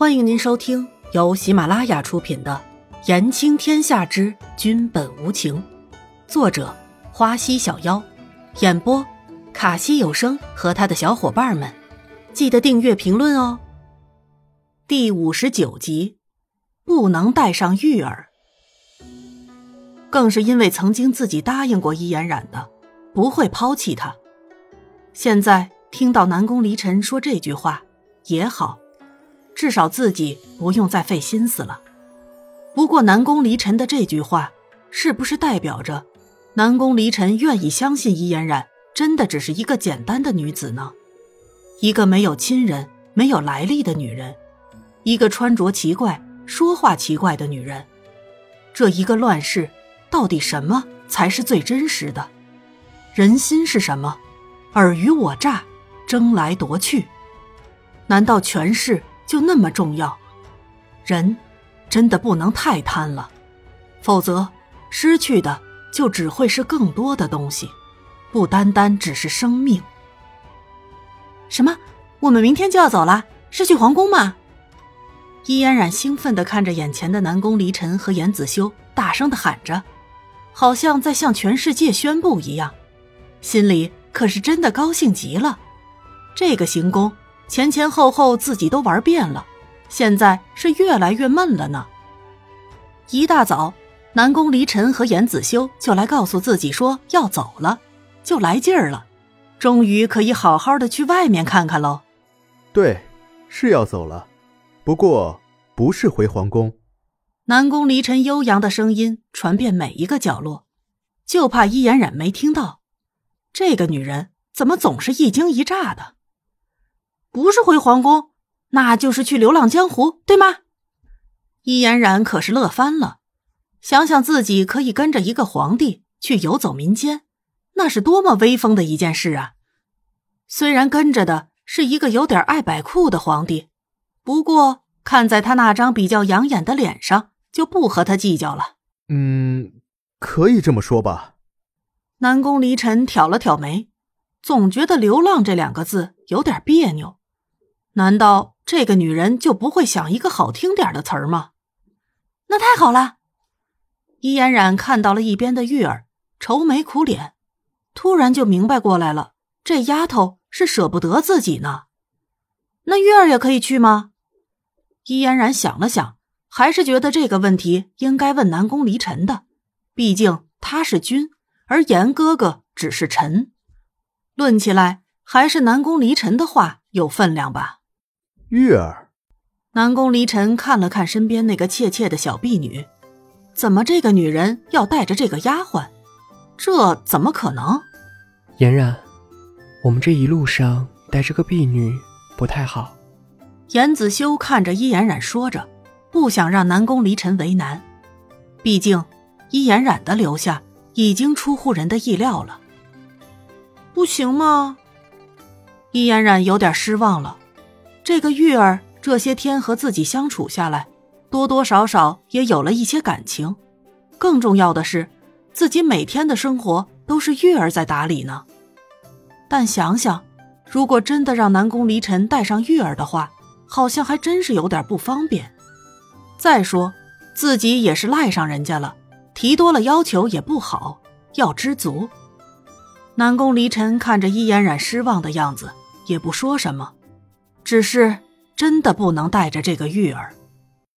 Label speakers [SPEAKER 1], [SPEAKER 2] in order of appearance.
[SPEAKER 1] 欢迎您收听由喜马拉雅出品的《言情天下之君本无情》，作者花溪小妖，演播卡西有声和他的小伙伴们。记得订阅、评论哦。第五十九集，不能带上玉儿，更是因为曾经自己答应过伊嫣染的，不会抛弃他。现在听到南宫离尘说这句话，也好。至少自己不用再费心思了。不过南宫离尘的这句话，是不是代表着南宫离尘愿意相信伊嫣然真的只是一个简单的女子呢？一个没有亲人、没有来历的女人，一个穿着奇怪、说话奇怪的女人。这一个乱世，到底什么才是最真实的？人心是什么？尔虞我诈，争来夺去？难道权势？就那么重要，人真的不能太贪了，否则失去的就只会是更多的东西，不单单只是生命。什么？我们明天就要走了？是去皇宫吗？伊嫣然兴奋的看着眼前的南宫离尘和严子修，大声的喊着，好像在向全世界宣布一样，心里可是真的高兴极了。这个行宫。前前后后自己都玩遍了，现在是越来越闷了呢。一大早，南宫离尘和严子修就来告诉自己说要走了，就来劲儿了，终于可以好好的去外面看看喽。
[SPEAKER 2] 对，是要走了，不过不是回皇宫。
[SPEAKER 1] 南宫离尘悠扬的声音传遍每一个角落，就怕伊颜染没听到。这个女人怎么总是一惊一乍的？不是回皇宫，那就是去流浪江湖，对吗？伊嫣然可是乐翻了，想想自己可以跟着一个皇帝去游走民间，那是多么威风的一件事啊！虽然跟着的是一个有点爱摆酷的皇帝，不过看在他那张比较养眼的脸上，就不和他计较了。
[SPEAKER 2] 嗯，可以这么说吧。
[SPEAKER 1] 南宫离尘挑了挑眉，总觉得“流浪”这两个字有点别扭。难道这个女人就不会想一个好听点的词儿吗？那太好了。伊嫣然看到了一边的玉儿，愁眉苦脸，突然就明白过来了，这丫头是舍不得自己呢。那玉儿也可以去吗？伊嫣然想了想，还是觉得这个问题应该问南宫离尘的，毕竟他是君，而严哥哥只是臣。论起来，还是南宫离尘的话有分量吧。
[SPEAKER 2] 玉儿，
[SPEAKER 1] 南宫离尘看了看身边那个怯怯的小婢女，怎么这个女人要带着这个丫鬟？这怎么可能？
[SPEAKER 3] 嫣然，我们这一路上带着个婢女不太好。
[SPEAKER 1] 严子修看着伊嫣然说着，不想让南宫离尘为难，毕竟伊嫣然的留下已经出乎人的意料了。不行吗？伊嫣然有点失望了。这个玉儿这些天和自己相处下来，多多少少也有了一些感情。更重要的是，自己每天的生活都是玉儿在打理呢。但想想，如果真的让南宫离尘带上玉儿的话，好像还真是有点不方便。再说，自己也是赖上人家了，提多了要求也不好，要知足。南宫离尘看着伊嫣然失望的样子，也不说什么。只是真的不能带着这个玉儿。